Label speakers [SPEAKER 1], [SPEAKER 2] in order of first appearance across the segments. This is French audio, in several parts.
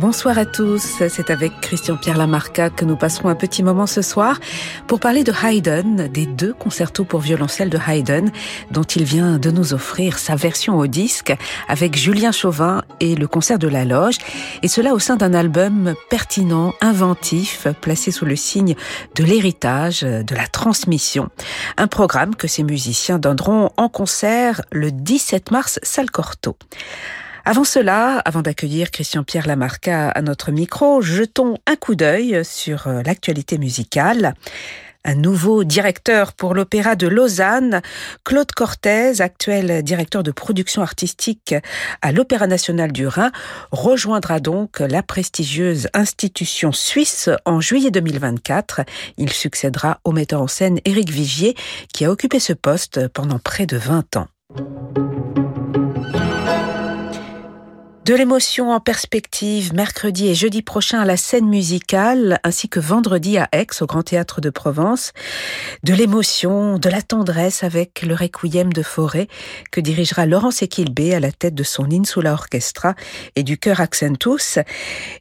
[SPEAKER 1] Bonsoir à tous, c'est avec Christian-Pierre Lamarca que nous passerons un petit moment ce soir pour parler de Haydn, des deux concertos pour violoncelle de Haydn, dont il vient de nous offrir sa version au disque avec Julien Chauvin et le concert de la loge, et cela au sein d'un album pertinent, inventif, placé sous le signe de l'héritage, de la transmission. Un programme que ces musiciens donneront en concert le 17 mars, salle Corto. Avant cela, avant d'accueillir Christian-Pierre Lamarca à notre micro, jetons un coup d'œil sur euh, l'actualité musicale. Un nouveau directeur pour l'Opéra de Lausanne, Claude Cortez, actuel directeur de production artistique à l'Opéra national du Rhin, rejoindra donc la prestigieuse institution suisse en juillet 2024. Il succédera au metteur en scène Éric Vigier, qui a occupé ce poste pendant près de 20 ans. De l'émotion en perspective mercredi et jeudi prochain à la scène musicale, ainsi que vendredi à Aix au Grand Théâtre de Provence. De l'émotion, de la tendresse avec le Requiem de Forêt que dirigera Laurence Equilbé à la tête de son Insula Orchestra et du chœur Accentus.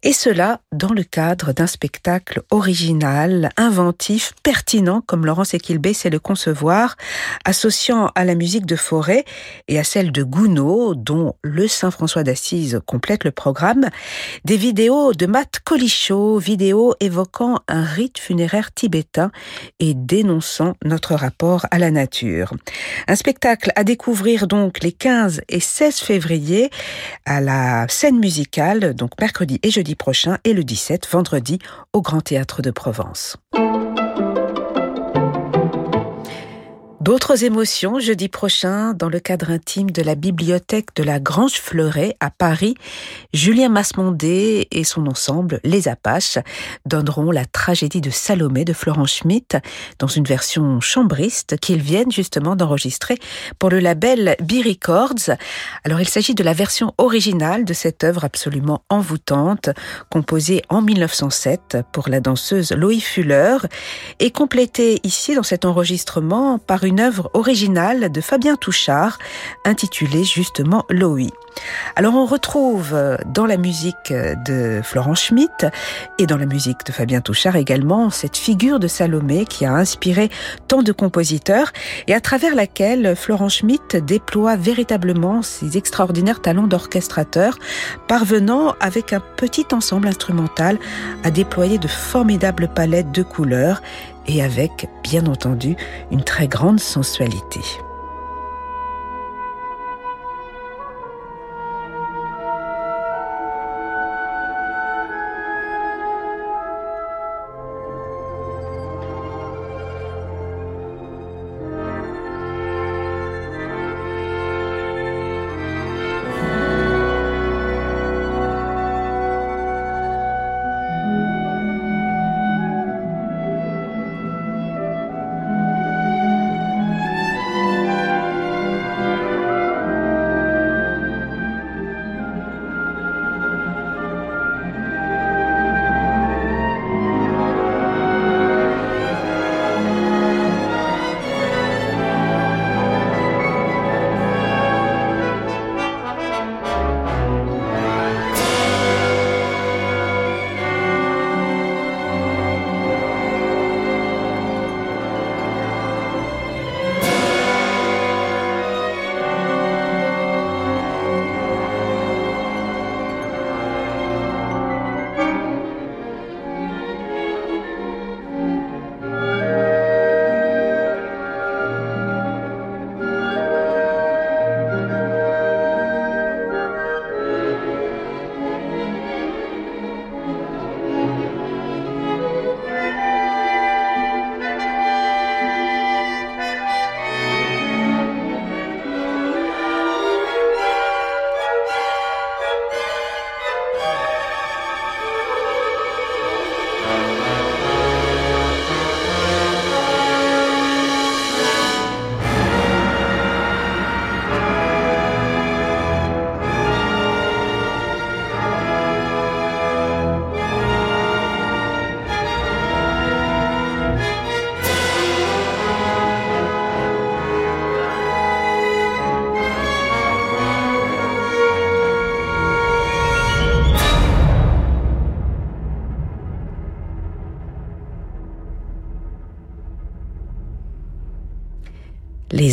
[SPEAKER 1] Et cela dans le cadre d'un spectacle original, inventif, pertinent comme Laurence Equilbé sait le concevoir, associant à la musique de Forêt et à celle de Gounod, dont le Saint-François d'Assise complète le programme, des vidéos de Matt Colichot, vidéos évoquant un rite funéraire tibétain et dénonçant notre rapport à la nature. Un spectacle à découvrir donc les 15 et 16 février à la scène musicale, donc mercredi et jeudi prochain, et le 17 vendredi au Grand Théâtre de Provence. D'autres émotions jeudi prochain dans le cadre intime de la bibliothèque de la Grange Fleuret à Paris. Julien Masmondé et son ensemble, Les Apaches, donneront la tragédie de Salomé de Florent Schmitt dans une version chambriste qu'ils viennent justement d'enregistrer pour le label B Records. Alors il s'agit de la version originale de cette œuvre absolument envoûtante, composée en 1907 pour la danseuse Loïc Fuller et complétée ici dans cet enregistrement par une œuvre originale de Fabien Touchard, intitulée justement Loï. Alors on retrouve euh, dans la musique de Florent Schmitt et dans la musique de Fabien Touchard également cette figure de Salomé qui a inspiré tant de compositeurs et à travers laquelle Florent Schmitt déploie véritablement ses extraordinaires talents d'orchestrateur, parvenant avec un petit ensemble instrumental à déployer de formidables palettes de couleurs et avec, bien entendu, une très grande sensualité.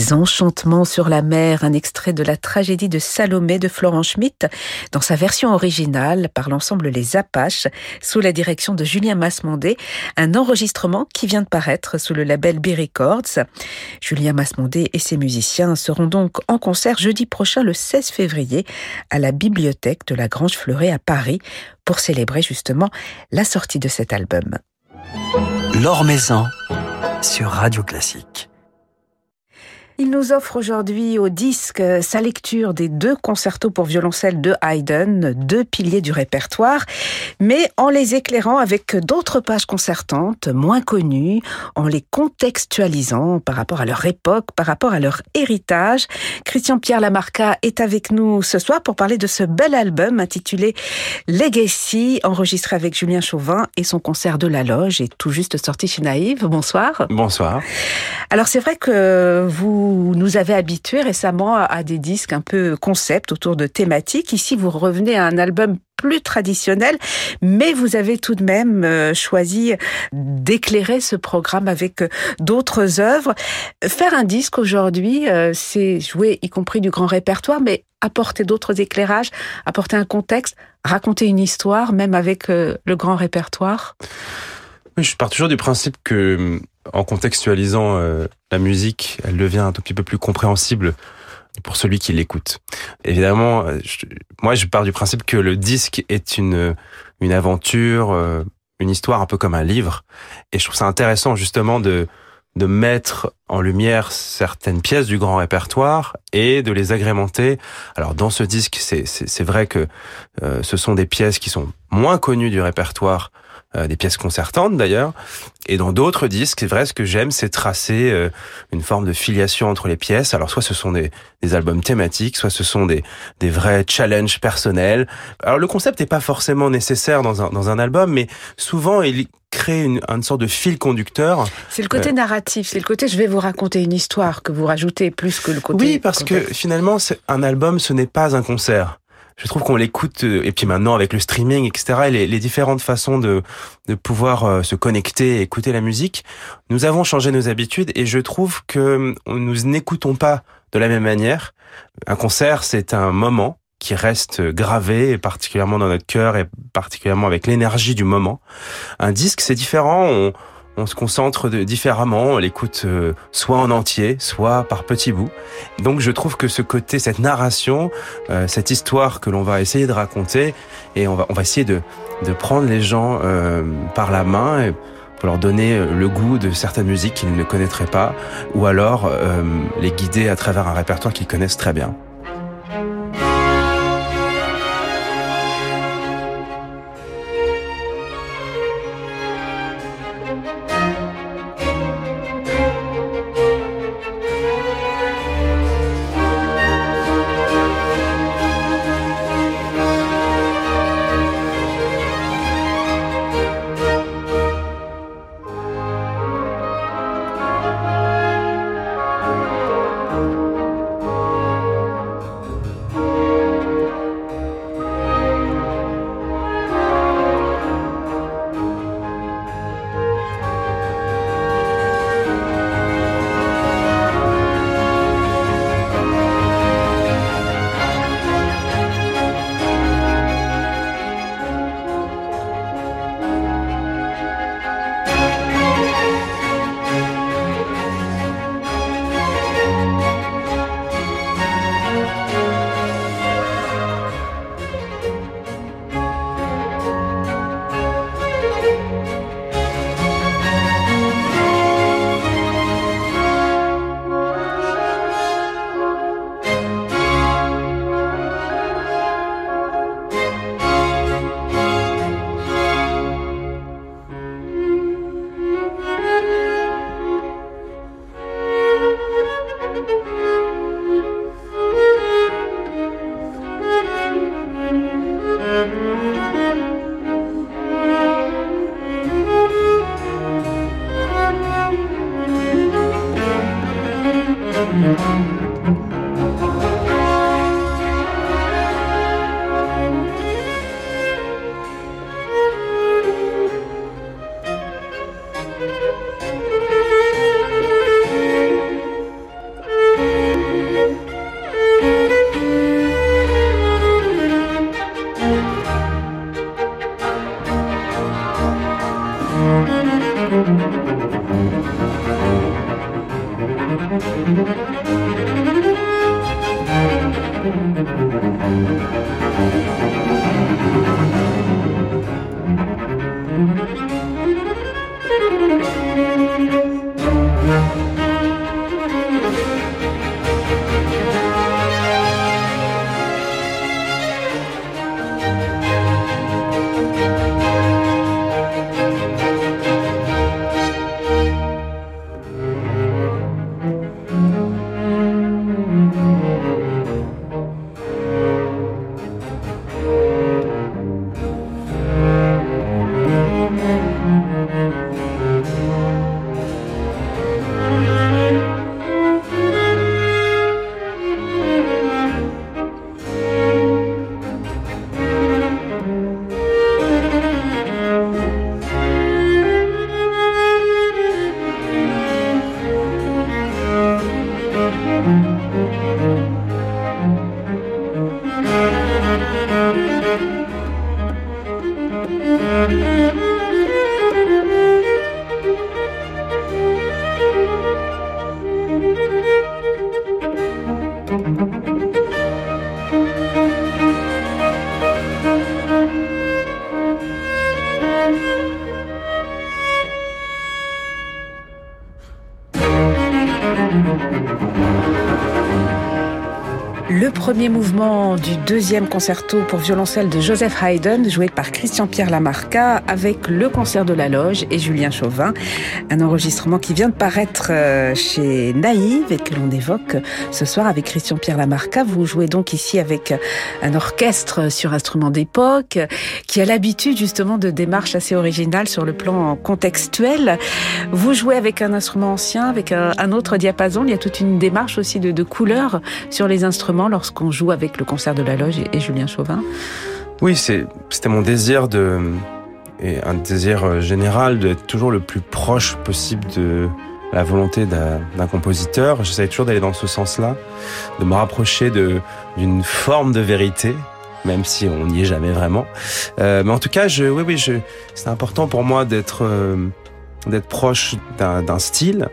[SPEAKER 1] Les Enchantements sur la mer, un extrait de la tragédie de Salomé de Florent Schmitt, dans sa version originale par l'ensemble Les Apaches, sous la direction de Julien Masmondé, un enregistrement qui vient de paraître sous le label B Records. Julien Masmondé et ses musiciens seront donc en concert jeudi prochain le 16 février à la bibliothèque de la Grange Fleuret à Paris pour célébrer justement la sortie de cet album.
[SPEAKER 2] L'Or Maison sur Radio Classique.
[SPEAKER 1] Il nous offre aujourd'hui au disque sa lecture des deux concertos pour violoncelle de Haydn, deux piliers du répertoire, mais en les éclairant avec d'autres pages concertantes, moins connues, en les contextualisant par rapport à leur époque, par rapport à leur héritage. Christian Pierre Lamarca est avec nous ce soir pour parler de ce bel album intitulé Legacy, enregistré avec Julien Chauvin et son concert de la loge est tout juste sorti chez Naïve. Bonsoir.
[SPEAKER 3] Bonsoir.
[SPEAKER 1] Alors c'est vrai que vous nous avez habitués récemment à des disques un peu concept autour de thématiques. Ici, vous revenez à un album plus traditionnel, mais vous avez tout de même euh, choisi d'éclairer ce programme avec euh, d'autres œuvres. Faire un disque aujourd'hui, euh, c'est jouer y compris du grand répertoire, mais apporter d'autres éclairages, apporter un contexte, raconter une histoire, même avec le grand répertoire.
[SPEAKER 3] Je pars toujours du principe que en contextualisant la musique, elle devient un tout petit peu plus compréhensible pour celui qui l'écoute. Évidemment, euh, moi je pars du principe que le disque est une une aventure, euh, une histoire un peu comme un livre, et je trouve ça intéressant justement de de mettre en lumière certaines pièces du grand répertoire et de les agrémenter. Alors dans ce disque, c'est c'est vrai que ce sont des pièces qui sont moins connues du répertoire euh, des pièces concertantes d'ailleurs. Et dans d'autres disques, c'est vrai, ce que j'aime, c'est tracer euh, une forme de filiation entre les pièces. Alors soit ce sont des, des albums thématiques, soit ce sont des, des vrais challenges personnels. Alors le concept n'est pas forcément nécessaire dans un, dans un album, mais souvent il crée une, une sorte de fil conducteur.
[SPEAKER 1] C'est le côté euh, narratif, c'est le côté je vais vous raconter une histoire que vous rajoutez plus que le côté...
[SPEAKER 3] Oui, parce que finalement, un album, ce n'est pas un concert je trouve qu'on l'écoute euh, et puis maintenant avec le streaming etc les, les différentes façons de pouvoir euh, se connecter et écouter la musique nous avons changé nos habitudes et je trouve que nous n'écoutons pas de la même manière un concert c'est un moment qui reste gravé, particulièrement dans notre cœur et particulièrement avec l'énergie du moment. Un disque, c'est différent. On se concentre de, différemment, on l'écoute euh, soit en entier, soit par petits bouts. Donc je trouve que ce côté, cette narration, euh, cette histoire que l'on va essayer de raconter, et on va, on va essayer de, de prendre les gens euh, par la main pour leur donner le goût de certaines musiques qu'ils ne connaîtraient pas, ou alors les guider à travers un répertoire qu'ils connaissent très bien.
[SPEAKER 1] Du deuxième concerto pour violoncelle de Joseph Haydn, joué par Christian-Pierre Lamarca, avec le concert de la loge et Julien Chauvin. Un enregistrement qui vient de paraître euh, chez Naïve et que l'on évoque ce soir avec Christian-Pierre Lamarca. Vous jouez donc ici avec un orchestre sur instrument d'époque qui a l'habitude justement de démarches assez originales sur le plan contextuel. Vous jouez avec un instrument ancien, avec un, un autre diapason. Il y a toute une démarche aussi de, de couleurs sur les instruments lorsqu'on joue avec le concert de la loge et, Julien Chauvin
[SPEAKER 3] Oui, c'était mon désir de et un désir général d'être toujours le plus proche possible de la volonté d'un compositeur. J'essaie toujours d'aller dans ce sens-là, de me rapprocher d'une forme de vérité, même si on n'y est jamais vraiment. Euh, mais en tout cas, je, oui, oui, je, c'est important pour moi d'être euh, d'être proche d'un style.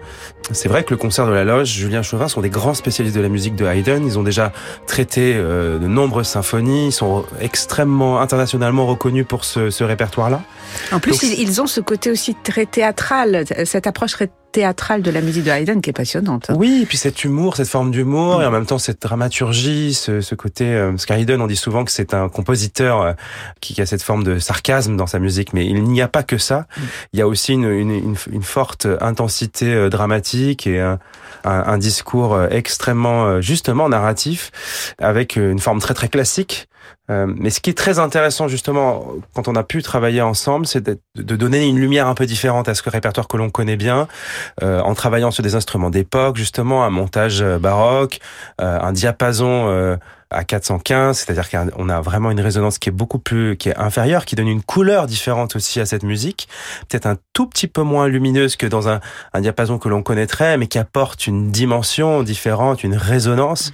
[SPEAKER 3] C'est vrai que le concert de la loge, Julien Chauvin sont des grands spécialistes de la musique de Haydn. Ils ont déjà traité euh, de nombreuses symphonies. Ils sont extrêmement internationalement reconnus pour ce, ce répertoire-là.
[SPEAKER 1] En plus, Donc, ils ont ce côté aussi très théâtral, cette approche théâtrale de la musique de Haydn qui est passionnante.
[SPEAKER 3] Oui, et puis cet humour, cette forme d'humour, mmh. et en même temps cette dramaturgie, ce, ce côté... Euh, parce qu'Haydn, on dit souvent que c'est un compositeur euh, qui a cette forme de sarcasme dans sa musique, mais il n'y a pas que ça. Mmh. Il y a aussi une, une, une, une forte intensité euh, et un, un, un, discours extrêmement, justement, narratif, avec une forme très très classique. mais ce qui est très intéressant justement quand on a pu travailler ensemble, c'est de donner une lumière un peu différente à ce répertoire que l'on connaît bien, euh, en travaillant sur des instruments d'époque, justement, un montage baroque, euh, un diapason euh, à 415, c'est-à-dire qu'on a vraiment une résonance qui est beaucoup plus, qui est inférieure, qui donne une couleur différente aussi à cette musique, peut-être un tout petit peu moins lumineuse que dans un, un diapason que l'on connaîtrait, mais qui apporte une dimension différente, une résonance.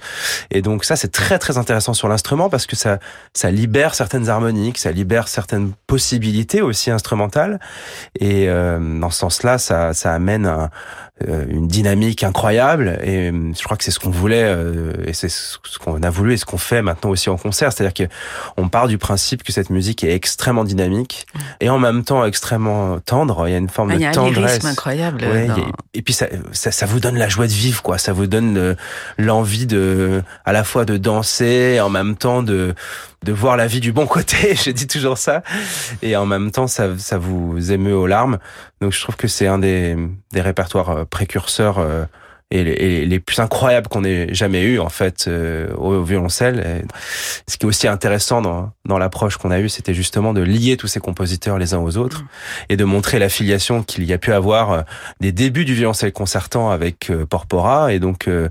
[SPEAKER 3] Et donc ça, c'est très très intéressant sur l'instrument parce que ça, ça libère certaines harmoniques, ça libère certaines possibilités aussi instrumentales. Et euh, dans ce sens-là, ça, ça amène un, une dynamique incroyable. Et euh, je crois que c'est ce qu'on voulait euh, et c'est ce qu'on a voulu et ce qu'on fait maintenant aussi en concert. C'est-à-dire que on part du principe que cette musique est extrêmement dynamique et en même temps extrêmement tendre. Il y a une forme
[SPEAKER 1] ah,
[SPEAKER 3] de
[SPEAKER 1] y a
[SPEAKER 3] tendresse.
[SPEAKER 1] un incroyable
[SPEAKER 3] ouais, et puis ça, ça, ça vous donne la joie de vivre quoi. Ça vous donne l'envie de à la fois de danser et en même temps de de voir la vie du bon côté, je dis toujours ça, et en même temps ça, ça vous émeut aux larmes. Donc je trouve que c'est un des, des répertoires précurseurs euh, et les, et les, plus incroyables qu'on ait jamais eu en fait euh, au, violoncelle. Et ce qui est aussi intéressant dans, dans l'approche qu'on a eue, c'était justement de lier tous ces compositeurs les uns aux autres mmh. et de montrer la filiation qu'il y a pu avoir euh, des débuts du violoncelle concertant avec euh, Porpora et donc euh,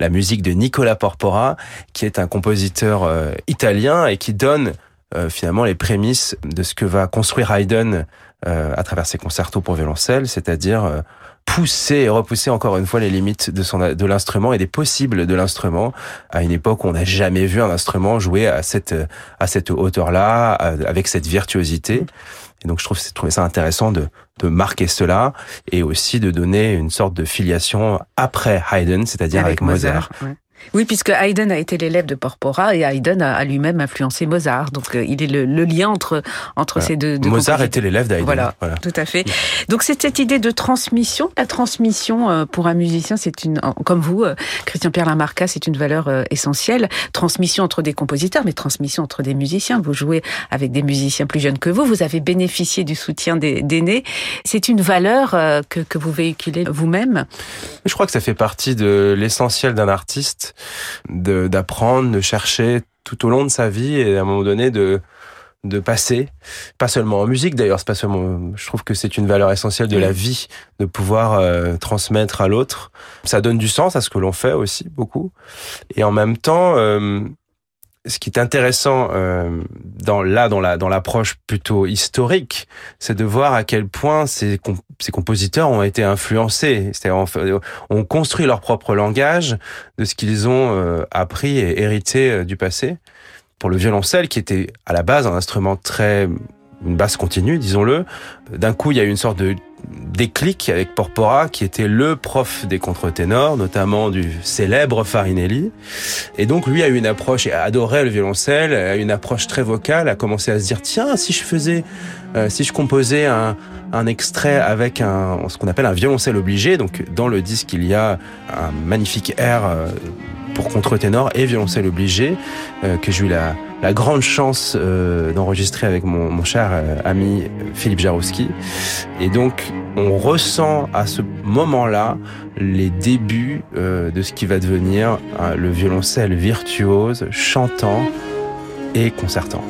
[SPEAKER 3] la musique de Nicola Porpora, qui est un compositeur euh, italien et qui donne finalement les prémices de ce que va construire Haydn à travers ses concertos pour violoncelle, c'est-à-dire pousser et repousser encore une fois les limites de son de l'instrument et des possibles de l'instrument. À une époque où on n'a jamais vu un instrument jouer à cette à cette hauteur là avec cette virtuosité. Et donc je trouve, trouvé ça intéressant de, de marquer cela et aussi de donner une sorte de filiation après Haydn, c'est-à-dire avec, Mozart.
[SPEAKER 1] Oui, puisque Haydn a été l'élève de Porpora et Haydn a, lui-même influencé Mozart. Donc euh, il est le, lien entre entre ces deux. deux
[SPEAKER 3] Mozart était l'élève d'Haydn.
[SPEAKER 1] Voilà, tout à fait. Donc c'est cette idée de transmission. La transmission euh, pour un musicien, c'est une, comme vous, euh, Christian Pierre Lamarca, c'est une valeur essentielle. Transmission entre des compositeurs, mais transmission entre des musiciens. Vous jouez avec des musiciens plus jeunes que vous. Vous avez bénéficié du soutien des d'aînés. C'est une valeur que, que vous véhiculez vous-même?
[SPEAKER 3] Je crois que ça fait partie de l'essentiel d'un artiste d'apprendre, de, chercher tout au long de sa vie et à un moment donné de de passer, pas seulement en musique d'ailleurs, c'est pas seulement, je trouve que c'est une valeur essentielle de la vie de pouvoir euh, transmettre à l'autre. Ça donne du sens à ce que l'on fait aussi beaucoup, et en même temps, euh, ce qui est intéressant euh, dans là dans la dans l'approche plutôt historique, c'est de voir à quel point ces, ces compositeurs ont été influencés, c'est-à-dire ont construit leur propre langage de ce qu'ils ont euh, appris et hérité euh, du passé. Pour le violoncelle, qui était à la base un instrument très une basse continue, disons-le, d'un coup il y a eu une sorte de déclic avec Porpora, qui était le prof des contre-ténors, notamment du célèbre Farinelli. Et donc, lui a eu une approche, et adorait le violoncelle, a une approche très vocale, a commencé à se dire, tiens, si je faisais, euh, si je composais un, un extrait avec un, ce qu'on appelle un violoncelle obligé, donc dans le disque, il y a un magnifique air euh, pour contre-ténor et violoncelle obligé, euh, que j'ai eu la, la grande chance euh, d'enregistrer avec mon, cher euh, ami Philippe Jarowski. Et donc, on ressent à ce moment-là les débuts de ce qui va devenir le violoncelle virtuose, chantant et concertant.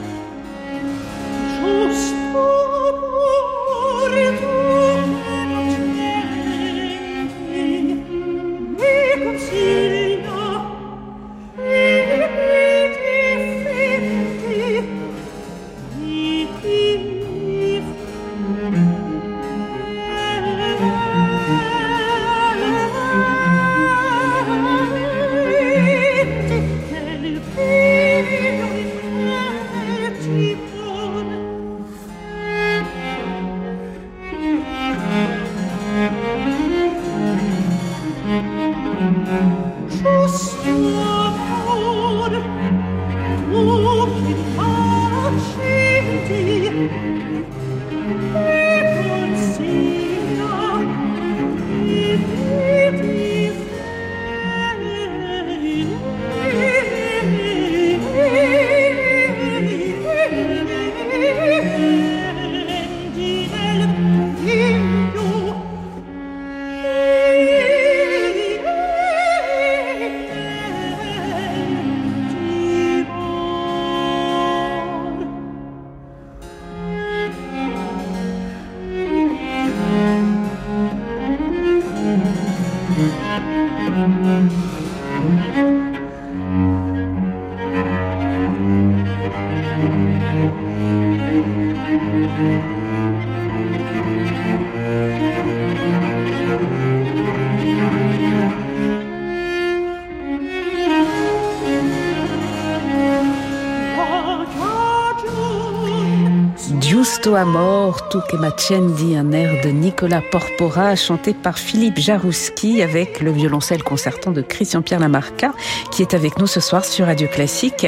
[SPEAKER 1] Mort, tout que Macendi, un air de Nicolas Porpora, chanté par Philippe Jarouski avec le violoncelle concertant de Christian-Pierre Lamarca, qui est avec nous ce soir sur Radio Classique,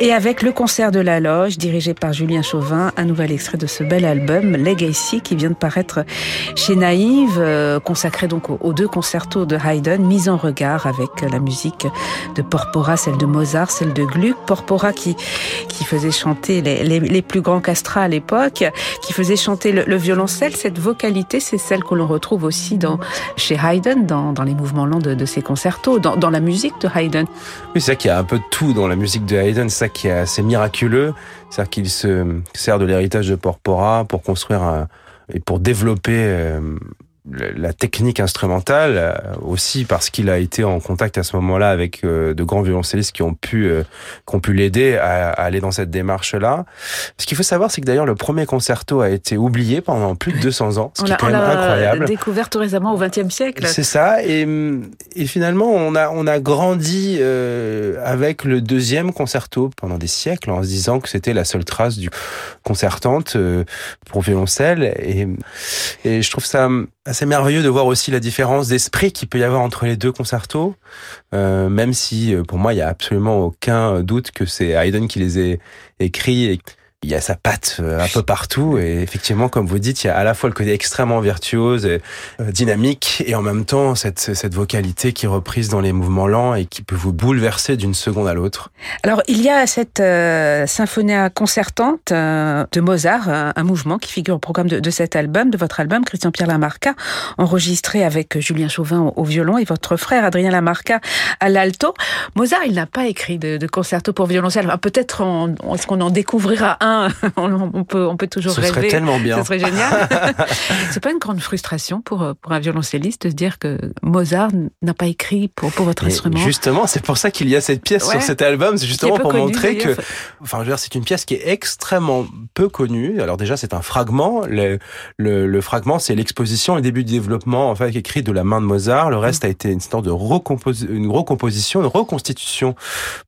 [SPEAKER 1] et avec le concert de la loge, dirigé par Julien Chauvin, un nouvel extrait de ce bel album, Legacy, qui vient de paraître chez Naïve, euh, consacré donc aux deux concertos de Haydn, mis en regard avec la musique de Porpora, celle de Mozart, celle de Gluck, Porpora qui, qui faisait chanter les, les plus grands castrats à l'époque, qui faisait chanter le, violoncelle. Cette vocalité, c'est celle que l'on retrouve aussi chez Haydn, dans, dans les mouvements lents de, ses concertos, dans, dans, la musique de Haydn.
[SPEAKER 3] Oui, c'est ça qu'il y a un peu de tout dans la musique de Haydn, c'est ça qui est assez miraculeux. C'est-à-dire qu'il se sert de l'héritage de Porpora pour construire et pour développer euh, la technique instrumentale, euh, aussi parce qu'il a été en contact à ce moment-là avec euh, de grands violoncellistes qui ont pu, euh, qui ont pu l'aider à, à, aller dans cette démarche-là. Ce qu'il faut savoir, c'est que d'ailleurs le premier concerto a été oublié pendant plus de 200 ans, ce
[SPEAKER 1] on
[SPEAKER 3] qui est quand même incroyable.
[SPEAKER 1] découvert tout récemment au XXe siècle.
[SPEAKER 3] C'est ça, et, et finalement on a on a grandi avec le deuxième concerto pendant des siècles en se disant que c'était la seule trace du concertante pour violoncelle, et, et je trouve ça assez merveilleux de voir aussi la différence d'esprit qu'il peut y avoir entre les deux concertos, euh, même si euh, pour moi il y a absolument aucun doute que c'est Haydn qui les ait écrits il y a sa patte euh, un peu partout et effectivement comme vous dites il y a à la fois le côté extrêmement virtuose et euh, dynamique et en même temps cette cette vocalité qui est reprise dans les mouvements lents et qui peut vous bouleverser d'une seconde à l'autre.
[SPEAKER 1] Alors il y a cette euh, symphonia concertante euh, de Mozart un mouvement qui figure au programme de, de, cet album de votre album Christian Pierre Lamarca enregistré avec Julien Chauvin au, violon et votre frère Adrien Lamarca à l'alto. Mozart il n'a pas écrit de, de concerto pour violoncelle. Peut-être est-ce qu'on en découvrira un on, peut, on peut toujours
[SPEAKER 3] Ce
[SPEAKER 1] rêver.
[SPEAKER 3] Ce serait tellement bien.
[SPEAKER 1] Ce serait génial. c'est pas une grande frustration pour, pour un violoncelliste de se dire que Mozart n'a pas écrit pour, pour votre instrument.
[SPEAKER 3] Justement, c'est pour ça qu'il y a cette pièce
[SPEAKER 1] Ouais.
[SPEAKER 3] sur cet album. C'est justement pour
[SPEAKER 1] connu,
[SPEAKER 3] montrer que, enfin, je veux dire, c'est une pièce qui est extrêmement peu connue. Alors déjà, c'est un fragment. Le, le, le fragment, c'est l'exposition, le début du développement, en fait, écrit de la main de Mozart. Le reste a été une sorte de recompos une recomposition, une reconstitution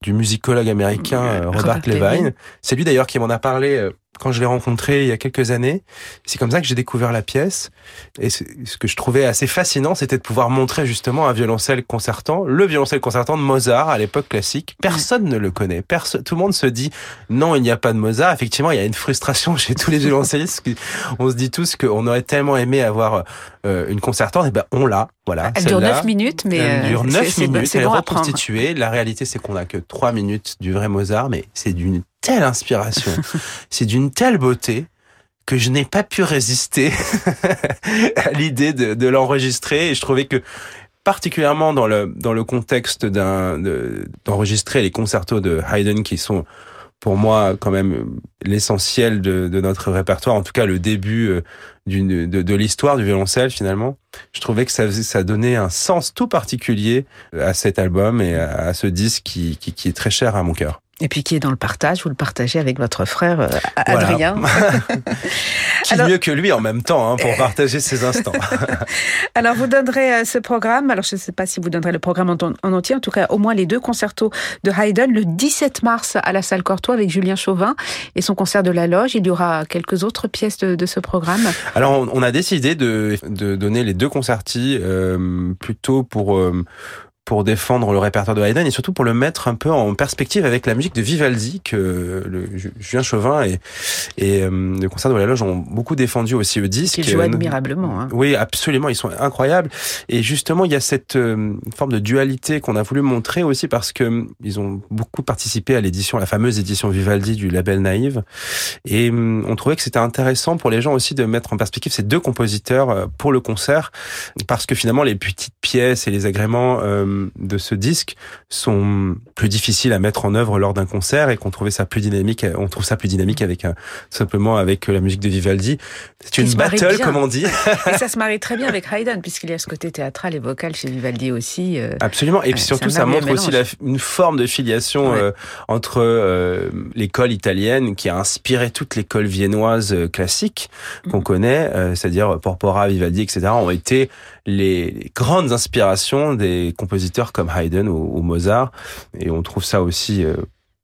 [SPEAKER 3] du musicologue américain euh, Robert,
[SPEAKER 1] Robert
[SPEAKER 3] Levine.
[SPEAKER 1] Levine.
[SPEAKER 3] C'est lui d'ailleurs qui m'en a parlé euh, quand je l'ai rencontré il y a quelques années. C'est comme ça que j'ai découvert la pièce. Et ce que je trouvais assez fascinant, c'était de pouvoir montrer justement un violoncelle concertant, le violoncelle concertant de Mozart à l'époque classique. Personne ne le connaît. Tout le monde se dit non, il n'y a pas de Mozart. Effectivement, il y a une frustration chez tous les violoncellistes. On se dit tous qu'on aurait tellement aimé avoir euh, une concertante. Et ben, on l'a. Voilà.
[SPEAKER 1] Elle dure
[SPEAKER 3] celle-là.
[SPEAKER 1] 9 minutes, mais
[SPEAKER 3] Elle
[SPEAKER 1] euh,
[SPEAKER 3] dure
[SPEAKER 1] c'est-
[SPEAKER 3] 9
[SPEAKER 1] c'est bon-
[SPEAKER 3] minutes, elle est
[SPEAKER 1] bon prendre.
[SPEAKER 3] reconstituée. La réalité, c'est qu'on a que 3 minutes du vrai Mozart, mais c'est d'une telle inspiration, c'est d'une telle beauté que je n'ai pas pu résister à l'idée de, de l'enregistrer. Et je trouvais que particulièrement dans le dans le contexte d'un de- d'enregistrer les concertos de Haydn qui sont pour moi quand même l'essentiel de, de notre répertoire, en tout cas le début euh, d'une de, de l'histoire du violoncelle finalement. Je trouvais que ça ça donnait un sens tout particulier à cet album et à, à ce disque qui, qui qui est très cher à mon cœur.
[SPEAKER 1] Et puis qui est dans le partage, vous le partagez avec votre frère euh,
[SPEAKER 3] Voilà.
[SPEAKER 1] Adrien.
[SPEAKER 3] Qui
[SPEAKER 1] Alors-
[SPEAKER 3] mieux que lui en même temps hein, pour partager ces instants.
[SPEAKER 1] Alors vous donnerez euh, ce programme, alors je ne sais pas si vous donnerez le programme en, en entier, en tout cas au moins les deux concertos de Haydn le 17 mars à la salle Cortois avec Julien Chauvin et son concert de la loge. Il y aura quelques autres pièces de, de ce programme.
[SPEAKER 3] Alors, on, on a décidé de, de donner les deux concertis euh, plutôt pour euh, pour défendre le répertoire de Haydn et surtout pour le mettre un peu en perspective avec la musique de Vivaldi que le, Ju- Julien Chauvin et, et euh, le concert de la loge ont beaucoup défendu aussi au disque.
[SPEAKER 1] Qu'il joue
[SPEAKER 3] Euh,
[SPEAKER 1] admirablement. hein.
[SPEAKER 3] Oui, absolument, ils sont incroyables. Et justement, il y a cette euh, forme de dualité qu'on a voulu montrer aussi parce que euh, ils ont beaucoup participé à l'édition, la fameuse édition Vivaldi du label Naïve. Et hum, on trouvait que c'était intéressant pour les gens aussi de mettre en perspective ces deux compositeurs pour le concert parce que finalement les petites pièces et les agréments euh, de ce disque sont plus difficiles à mettre en œuvre lors d'un concert et qu'on trouvait ça plus dynamique. On trouve ça plus dynamique avec un, simplement avec la musique de Vivaldi. C'est une battle, comme on dit.
[SPEAKER 1] Et ça se marie très bien avec Haydn puisqu'il y a ce côté théâtral et vocal chez Vivaldi aussi. euh.
[SPEAKER 3] Absolument. Et puis surtout, ça montre aussi la, une forme de filiation
[SPEAKER 1] Ouais.
[SPEAKER 3] euh, entre euh, l'école italienne qui a inspiré toute l'école viennoise euh, classique qu'on
[SPEAKER 1] Mhm.
[SPEAKER 3] connaît, euh, c'est-à-dire Porpora, Vivaldi, etc., ont été les, grandes inspirations des compositeurs comme Haydn ou, ou Mozart. Et on trouve ça aussi euh,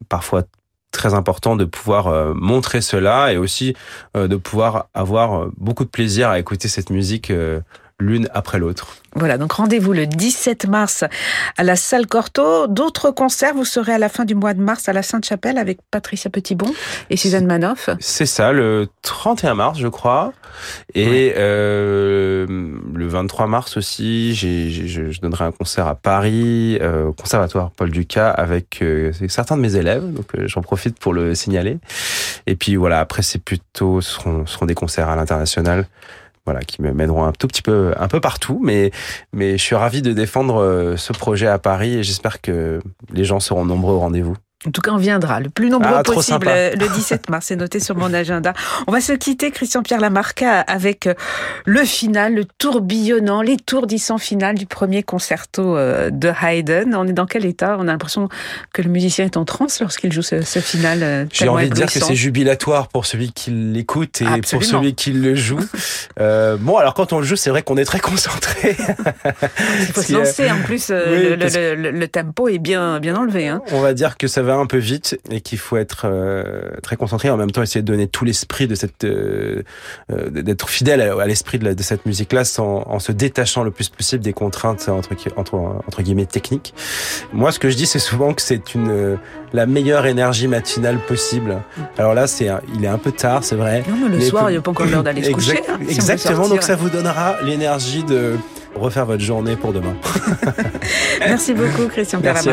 [SPEAKER 3] parfois très important de pouvoir euh, montrer cela et aussi euh, de pouvoir avoir euh, beaucoup de plaisir à écouter cette musique euh, l'une après l'autre.
[SPEAKER 1] Voilà, donc rendez-vous le 17 mars à la salle Cortot. D'autres concerts, vous serez à la fin du mois de mars à la Sainte-Chapelle avec Patricia Petitbon et Suzanne Manoff.
[SPEAKER 3] C'est ça, le 31 mars, je crois. Et euh, le 23 mars aussi, je, je donnerai un concert à Paris, euh, au Conservatoire Paul Ducas, avec euh, certains de mes élèves. Donc j'en profite pour le signaler. Et puis voilà, après c'est plutôt, ce seront, ce seront des concerts à l'international. Voilà, qui me mèneront un tout petit peu, un peu partout, mais mais je suis ravi de défendre euh, ce projet à Paris et j'espère que les gens seront nombreux au rendez-vous.
[SPEAKER 1] En tout cas, on viendra le plus nombreux ah, possible euh, le 17 mars. C'est noté sur mon agenda. On va se quitter, Christian-Pierre Lamarca, avec euh, le final, le tourbillonnant, l'étourdissant final du premier concerto euh, de Haydn. On est dans quel état? On a l'impression que le musicien est en transe lorsqu'il joue ce, final.
[SPEAKER 3] J'ai envie de dire que c'est jubilatoire pour celui qui l'écoute et pour celui qui le joue. bon, alors quand on le joue, c'est vrai qu'on est très concentré.
[SPEAKER 1] Il faut se lancer. En plus, le, tempo est bien, bien enlevé. Hein.
[SPEAKER 3] On va dire que ça va un peu vite et qu'il faut être euh, très concentré en même temps essayer de donner tout l'esprit de cette euh, euh, d'être fidèle à, l'esprit de, de, cette musique là sans en se détachant le plus possible des contraintes entre entre entre guillemets techniques. Moi ce que je dis c'est souvent que c'est une la meilleure énergie matinale possible. Alors là c'est il est un peu tard, c'est vrai.
[SPEAKER 1] Non, mais le soir, il n'y a pas encore l'heure d'aller se coucher. Hein,
[SPEAKER 3] exactement, donc ça vous donnera l'énergie de refaire votre journée pour demain.
[SPEAKER 1] Merci beaucoup Christian Merci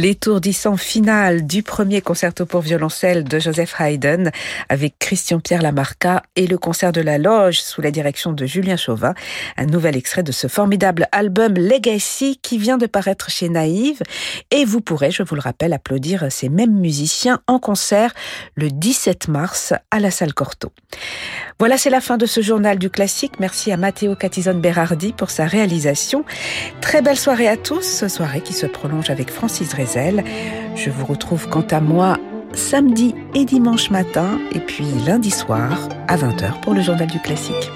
[SPEAKER 1] L'étourdissant final du premier concerto pour violoncelle de Joseph Haydn avec Christian-Pierre Lamarca et le concert de la loge sous la direction de Julien Chauvin. Un nouvel extrait de ce formidable album Legacy qui vient de paraître chez Naïve et vous pourrez, je vous le rappelle, applaudir ces mêmes musiciens en concert le 17 mars à la salle Cortot. Voilà, c'est la fin de ce journal du classique. Merci à Matteo Catizone-Berardi pour sa réalisation. Très belle soirée à tous, soirée qui se prolonge avec Francis Rezel. Je vous retrouve quant à moi samedi et dimanche matin, et puis lundi soir à 20h pour le journal du classique.